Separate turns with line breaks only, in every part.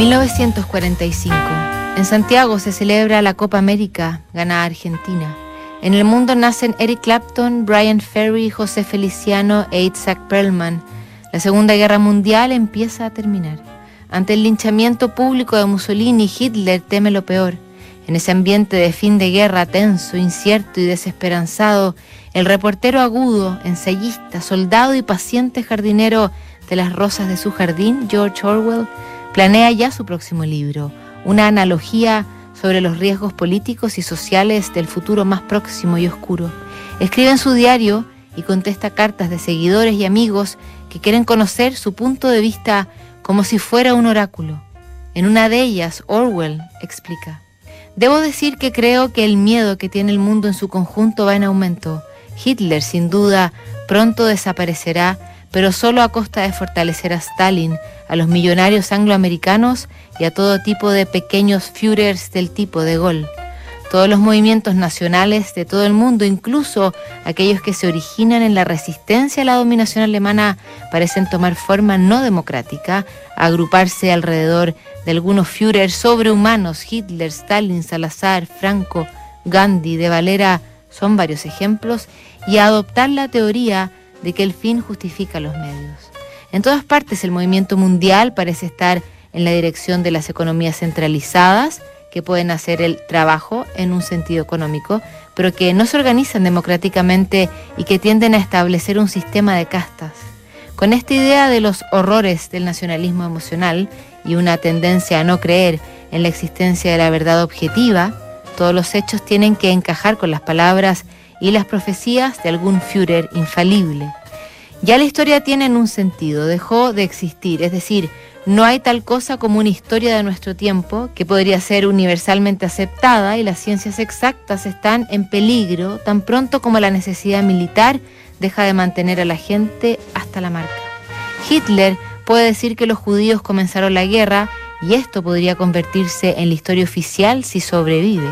1945. En Santiago se celebra la Copa América, gana Argentina. En el mundo nacen Eric Clapton, Brian Ferry, José Feliciano e Isaac Perlman. La Segunda Guerra Mundial empieza a terminar. Ante el linchamiento público de Mussolini, Hitler teme lo peor. En ese ambiente de fin de guerra tenso, incierto y desesperanzado, el reportero agudo, ensayista, soldado y paciente jardinero de las rosas de su jardín, George Orwell, planea ya su próximo libro, una analogía sobre los riesgos políticos y sociales del futuro más próximo y oscuro. Escribe en su diario y contesta cartas de seguidores y amigos que quieren conocer su punto de vista como si fuera un oráculo. En una de ellas, Orwell explica, Debo decir que creo que el miedo que tiene el mundo en su conjunto va en aumento. Hitler, sin duda, pronto desaparecerá pero solo a costa de fortalecer a Stalin, a los millonarios angloamericanos y a todo tipo de pequeños Führers del tipo de Gaulle. Todos los movimientos nacionales de todo el mundo, incluso aquellos que se originan en la resistencia a la dominación alemana, parecen tomar forma no democrática, agruparse alrededor de algunos Führers sobrehumanos, Hitler, Stalin, Salazar, Franco, Gandhi, De Valera, son varios ejemplos, y a adoptar la teoría de que el fin justifica los medios. En todas partes el movimiento mundial parece estar en la dirección de las economías centralizadas, que pueden hacer el trabajo en un sentido económico, pero que no se organizan democráticamente y que tienden a establecer un sistema de castas. Con esta idea de los horrores del nacionalismo emocional y una tendencia a no creer en la existencia de la verdad objetiva, todos los hechos tienen que encajar con las palabras y las profecías de algún Führer infalible. Ya la historia tiene un sentido, dejó de existir, es decir, no hay tal cosa como una historia de nuestro tiempo que podría ser universalmente aceptada y las ciencias exactas están en peligro tan pronto como la necesidad militar deja de mantener a la gente hasta la marca. Hitler puede decir que los judíos comenzaron la guerra y esto podría convertirse en la historia oficial si sobrevive.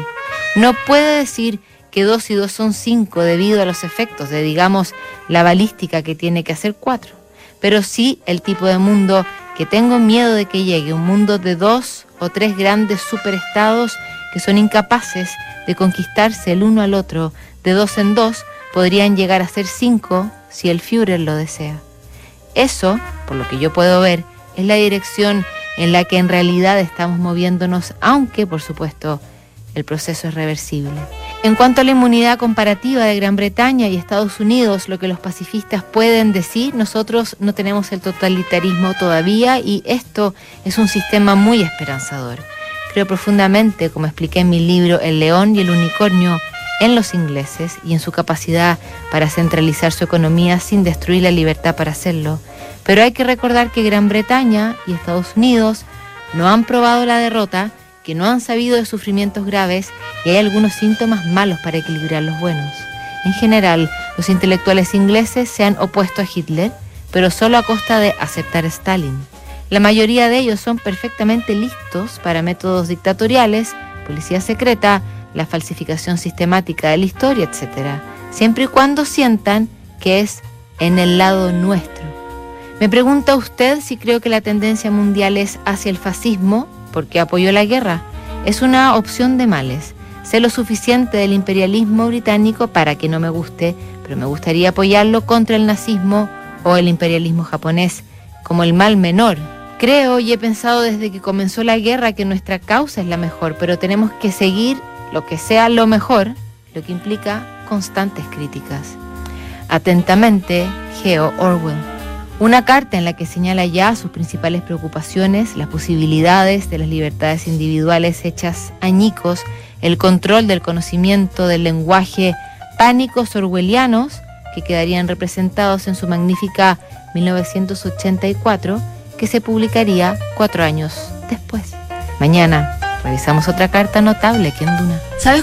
No puede decir que dos y dos son cinco debido a los efectos de, digamos, la balística que tiene que hacer cuatro. Pero sí el tipo de mundo que tengo miedo de que llegue, un mundo de dos o tres grandes superestados que son incapaces de conquistarse el uno al otro, de dos en dos, podrían llegar a ser cinco si el Führer lo desea. Eso, por lo que yo puedo ver, es la dirección en la que en realidad estamos moviéndonos, aunque, por supuesto, el proceso es reversible. En cuanto a la inmunidad comparativa de Gran Bretaña y Estados Unidos, lo que los pacifistas pueden decir, nosotros no tenemos el totalitarismo todavía y esto es un sistema muy esperanzador. Creo profundamente, como expliqué en mi libro El león y el unicornio, en los ingleses y en su capacidad para centralizar su economía sin destruir la libertad para hacerlo. Pero hay que recordar que Gran Bretaña y Estados Unidos no han probado la derrota que no han sabido de sufrimientos graves y hay algunos síntomas malos para equilibrar los buenos. En general, los intelectuales ingleses se han opuesto a Hitler, pero solo a costa de aceptar a Stalin. La mayoría de ellos son perfectamente listos para métodos dictatoriales, policía secreta, la falsificación sistemática de la historia, etc., siempre y cuando sientan que es en el lado nuestro. Me pregunta usted si creo que la tendencia mundial es hacia el fascismo porque apoyó la guerra. Es una opción de males. Sé lo suficiente del imperialismo británico para que no me guste, pero me gustaría apoyarlo contra el nazismo o el imperialismo japonés como el mal menor. Creo y he pensado desde que comenzó la guerra que nuestra causa es la mejor, pero tenemos que seguir lo que sea lo mejor, lo que implica constantes críticas. Atentamente, Geo Orwell. Una carta en la que señala ya sus principales preocupaciones, las posibilidades de las libertades individuales hechas añicos, el control del conocimiento del lenguaje, pánicos orwellianos que quedarían representados en su magnífica 1984, que se publicaría cuatro años después. Mañana revisamos otra carta notable que en Duna. ¿Sabes